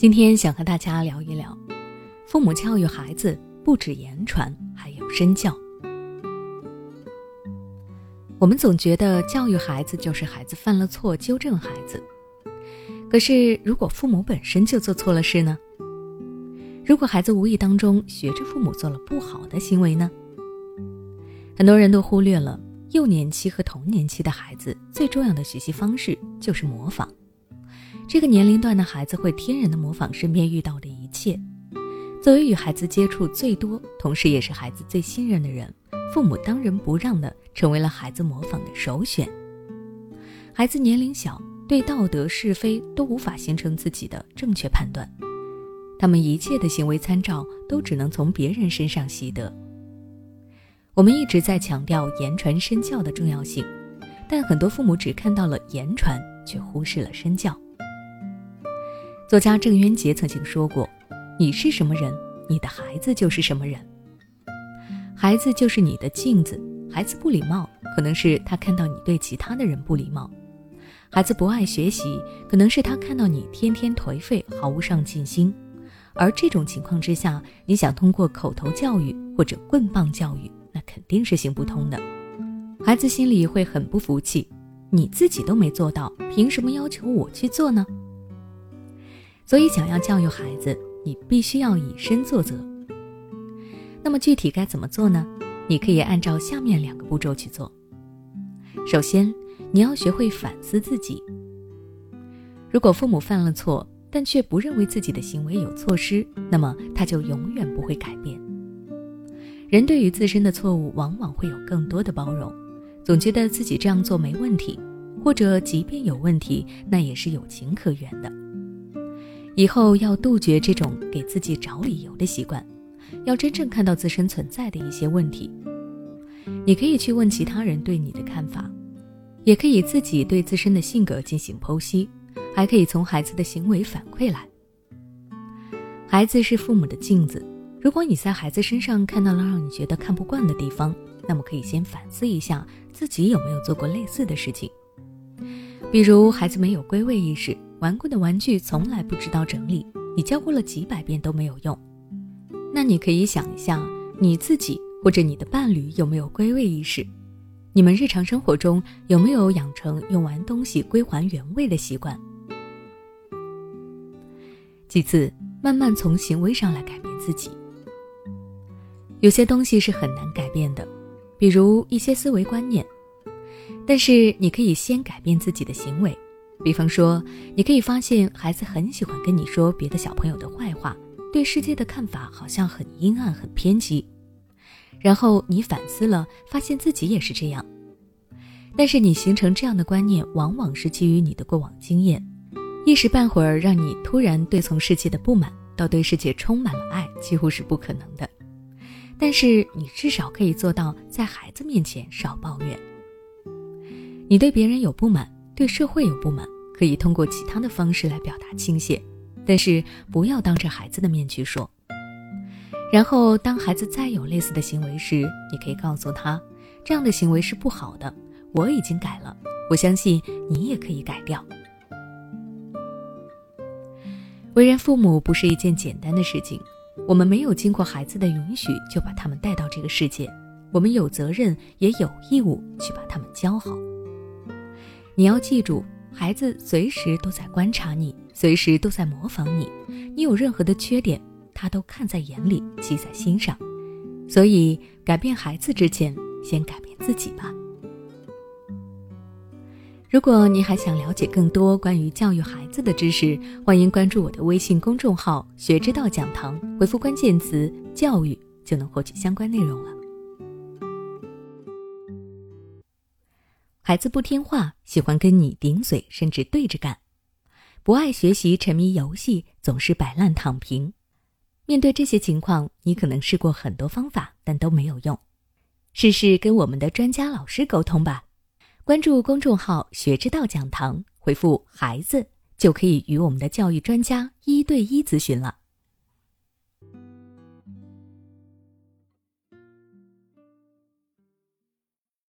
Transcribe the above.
今天想和大家聊一聊，父母教育孩子不止言传，还有身教。我们总觉得教育孩子就是孩子犯了错纠正孩子，可是如果父母本身就做错了事呢？如果孩子无意当中学着父母做了不好的行为呢？很多人都忽略了幼年期和童年期的孩子最重要的学习方式就是模仿。这个年龄段的孩子会天然的模仿身边遇到的一切。作为与孩子接触最多，同时也是孩子最信任的人，父母当仁不让的成为了孩子模仿的首选。孩子年龄小，对道德是非都无法形成自己的正确判断，他们一切的行为参照都只能从别人身上习得。我们一直在强调言传身教的重要性，但很多父母只看到了言传，却忽视了身教。作家郑渊洁曾经说过：“你是什么人，你的孩子就是什么人。孩子就是你的镜子。孩子不礼貌，可能是他看到你对其他的人不礼貌；孩子不爱学习，可能是他看到你天天颓废，毫无上进心。而这种情况之下，你想通过口头教育或者棍棒教育，那肯定是行不通的。孩子心里会很不服气，你自己都没做到，凭什么要求我去做呢？”所以，想要教育孩子，你必须要以身作则。那么，具体该怎么做呢？你可以按照下面两个步骤去做。首先，你要学会反思自己。如果父母犯了错，但却不认为自己的行为有错失，那么他就永远不会改变。人对于自身的错误，往往会有更多的包容，总觉得自己这样做没问题，或者即便有问题，那也是有情可原的。以后要杜绝这种给自己找理由的习惯，要真正看到自身存在的一些问题。你可以去问其他人对你的看法，也可以自己对自身的性格进行剖析，还可以从孩子的行为反馈来。孩子是父母的镜子，如果你在孩子身上看到了让你觉得看不惯的地方，那么可以先反思一下自己有没有做过类似的事情，比如孩子没有归位意识。玩过的玩具从来不知道整理，你教过了几百遍都没有用。那你可以想一下，你自己或者你的伴侣有没有归位意识？你们日常生活中有没有养成用完东西归还原位的习惯？其次，慢慢从行为上来改变自己。有些东西是很难改变的，比如一些思维观念，但是你可以先改变自己的行为。比方说，你可以发现孩子很喜欢跟你说别的小朋友的坏话，对世界的看法好像很阴暗、很偏激。然后你反思了，发现自己也是这样。但是你形成这样的观念，往往是基于你的过往经验，一时半会儿让你突然对从世界的不满到对世界充满了爱，几乎是不可能的。但是你至少可以做到在孩子面前少抱怨。你对别人有不满。对社会有不满，可以通过其他的方式来表达倾泻，但是不要当着孩子的面去说。然后，当孩子再有类似的行为时，你可以告诉他，这样的行为是不好的，我已经改了，我相信你也可以改掉。为人父母不是一件简单的事情，我们没有经过孩子的允许就把他们带到这个世界，我们有责任也有义务去把他们教好。你要记住，孩子随时都在观察你，随时都在模仿你。你有任何的缺点，他都看在眼里，记在心上。所以，改变孩子之前，先改变自己吧。如果你还想了解更多关于教育孩子的知识，欢迎关注我的微信公众号“学之道讲堂”，回复关键词“教育”就能获取相关内容了。孩子不听话，喜欢跟你顶嘴，甚至对着干；不爱学习，沉迷游戏，总是摆烂躺平。面对这些情况，你可能试过很多方法，但都没有用。试试跟我们的专家老师沟通吧。关注公众号“学之道讲堂”，回复“孩子”就可以与我们的教育专家一对一咨询了。